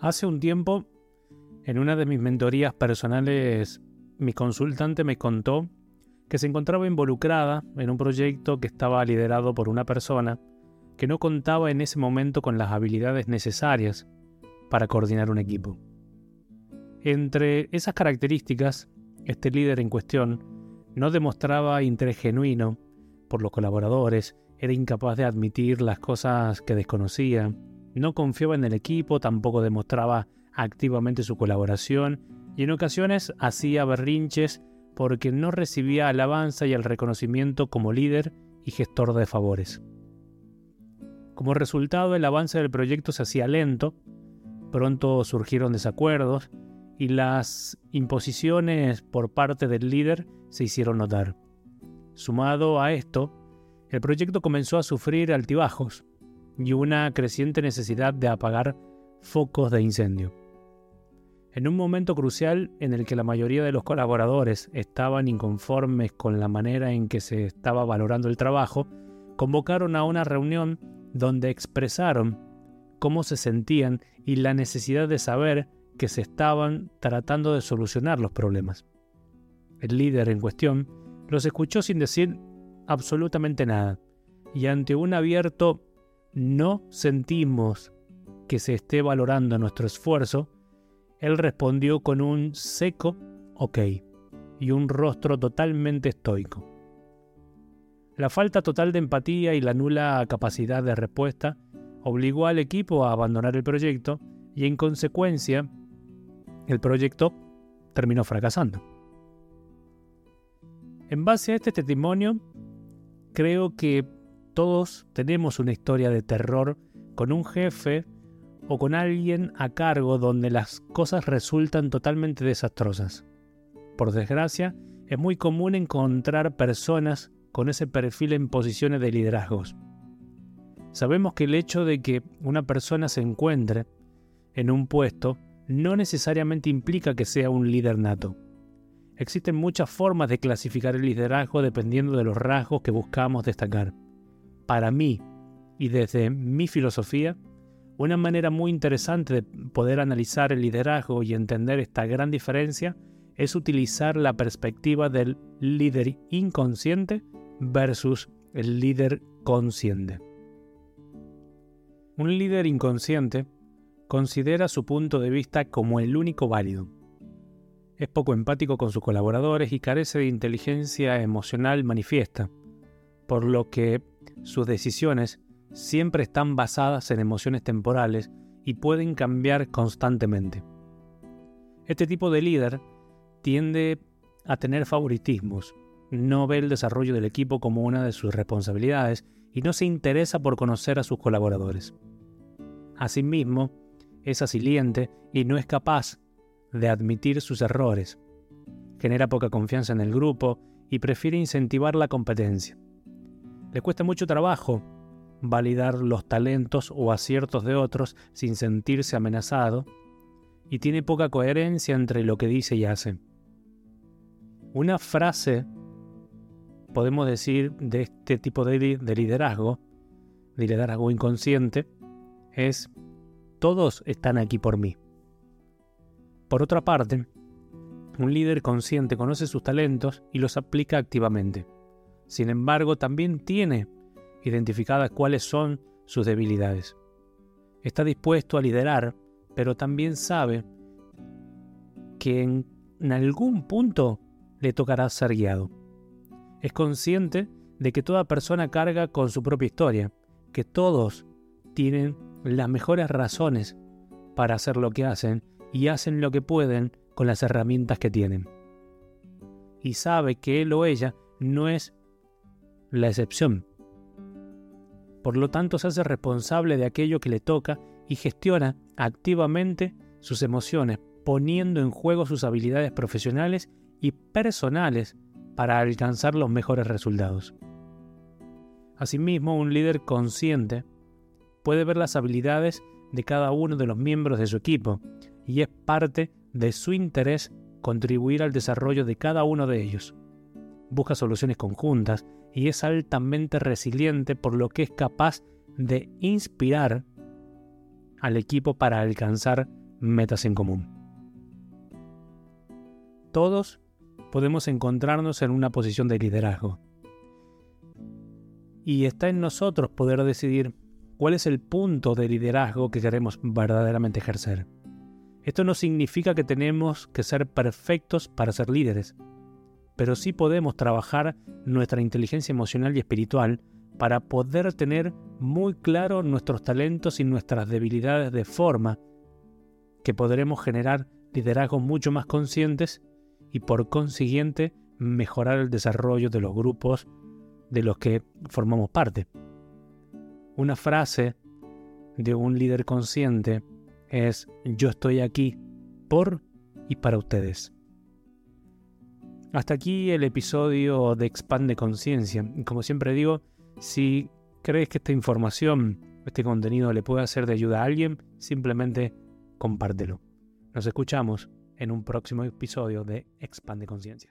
Hace un tiempo, en una de mis mentorías personales, mi consultante me contó que se encontraba involucrada en un proyecto que estaba liderado por una persona que no contaba en ese momento con las habilidades necesarias para coordinar un equipo. Entre esas características, este líder en cuestión no demostraba interés genuino por los colaboradores, era incapaz de admitir las cosas que desconocía, no confiaba en el equipo, tampoco demostraba activamente su colaboración y en ocasiones hacía berrinches porque no recibía alabanza y el reconocimiento como líder y gestor de favores. Como resultado, el avance del proyecto se hacía lento, pronto surgieron desacuerdos y las imposiciones por parte del líder se hicieron notar. Sumado a esto, el proyecto comenzó a sufrir altibajos, y una creciente necesidad de apagar focos de incendio. En un momento crucial en el que la mayoría de los colaboradores estaban inconformes con la manera en que se estaba valorando el trabajo, convocaron a una reunión donde expresaron cómo se sentían y la necesidad de saber que se estaban tratando de solucionar los problemas. El líder en cuestión los escuchó sin decir absolutamente nada, y ante un abierto no sentimos que se esté valorando nuestro esfuerzo, él respondió con un seco ok y un rostro totalmente estoico. La falta total de empatía y la nula capacidad de respuesta obligó al equipo a abandonar el proyecto y en consecuencia el proyecto terminó fracasando. En base a este testimonio, creo que todos tenemos una historia de terror con un jefe o con alguien a cargo donde las cosas resultan totalmente desastrosas. Por desgracia, es muy común encontrar personas con ese perfil en posiciones de liderazgos. Sabemos que el hecho de que una persona se encuentre en un puesto no necesariamente implica que sea un líder nato. Existen muchas formas de clasificar el liderazgo dependiendo de los rasgos que buscamos destacar para mí y desde mi filosofía, una manera muy interesante de poder analizar el liderazgo y entender esta gran diferencia es utilizar la perspectiva del líder inconsciente versus el líder consciente. Un líder inconsciente considera su punto de vista como el único válido. Es poco empático con sus colaboradores y carece de inteligencia emocional manifiesta, por lo que sus decisiones siempre están basadas en emociones temporales y pueden cambiar constantemente. Este tipo de líder tiende a tener favoritismos, no ve el desarrollo del equipo como una de sus responsabilidades y no se interesa por conocer a sus colaboradores. Asimismo, es asiliente y no es capaz de admitir sus errores. Genera poca confianza en el grupo y prefiere incentivar la competencia. Le cuesta mucho trabajo validar los talentos o aciertos de otros sin sentirse amenazado y tiene poca coherencia entre lo que dice y hace. Una frase, podemos decir, de este tipo de, liderazgo, de liderazgo inconsciente, es, todos están aquí por mí. Por otra parte, un líder consciente conoce sus talentos y los aplica activamente. Sin embargo, también tiene identificadas cuáles son sus debilidades. Está dispuesto a liderar, pero también sabe que en, algún punto le tocará ser guiado. Es consciente de que toda persona carga con su propia historia, que todos tienen las mejores razones para hacer lo que hacen y hacen lo que pueden con las herramientas que tienen. Y sabe que él o ella no es la excepción. Por lo tanto, se hace responsable de aquello que le toca y gestiona activamente sus emociones, poniendo en juego sus habilidades profesionales y personales para alcanzar los mejores resultados. Asimismo, un líder consciente puede ver las habilidades de cada uno de los miembros de su equipo y es parte de su interés contribuir al desarrollo de cada uno de ellos. Busca soluciones conjuntas y es altamente resiliente por lo que es capaz de inspirar al equipo para alcanzar metas en común. Todos podemos encontrarnos en una posición de liderazgo. Y está en nosotros poder decidir cuál es el punto de liderazgo que queremos verdaderamente ejercer. Esto no significa que tenemos que ser perfectos para ser líderes, pero sí podemos trabajar nuestra inteligencia emocional y espiritual para poder tener muy claro nuestros talentos y nuestras debilidades de forma que podremos generar liderazgos mucho más conscientes y por consiguiente mejorar el desarrollo de los grupos de los que formamos parte. Una frase de un líder consciente es yo estoy aquí por y para ustedes. Hasta aquí el episodio de Expande Conciencia. Como siempre digo, si crees que esta información, este contenido le puede hacer de ayuda a alguien, simplemente compártelo. Nos escuchamos en un próximo episodio de Expande Conciencia.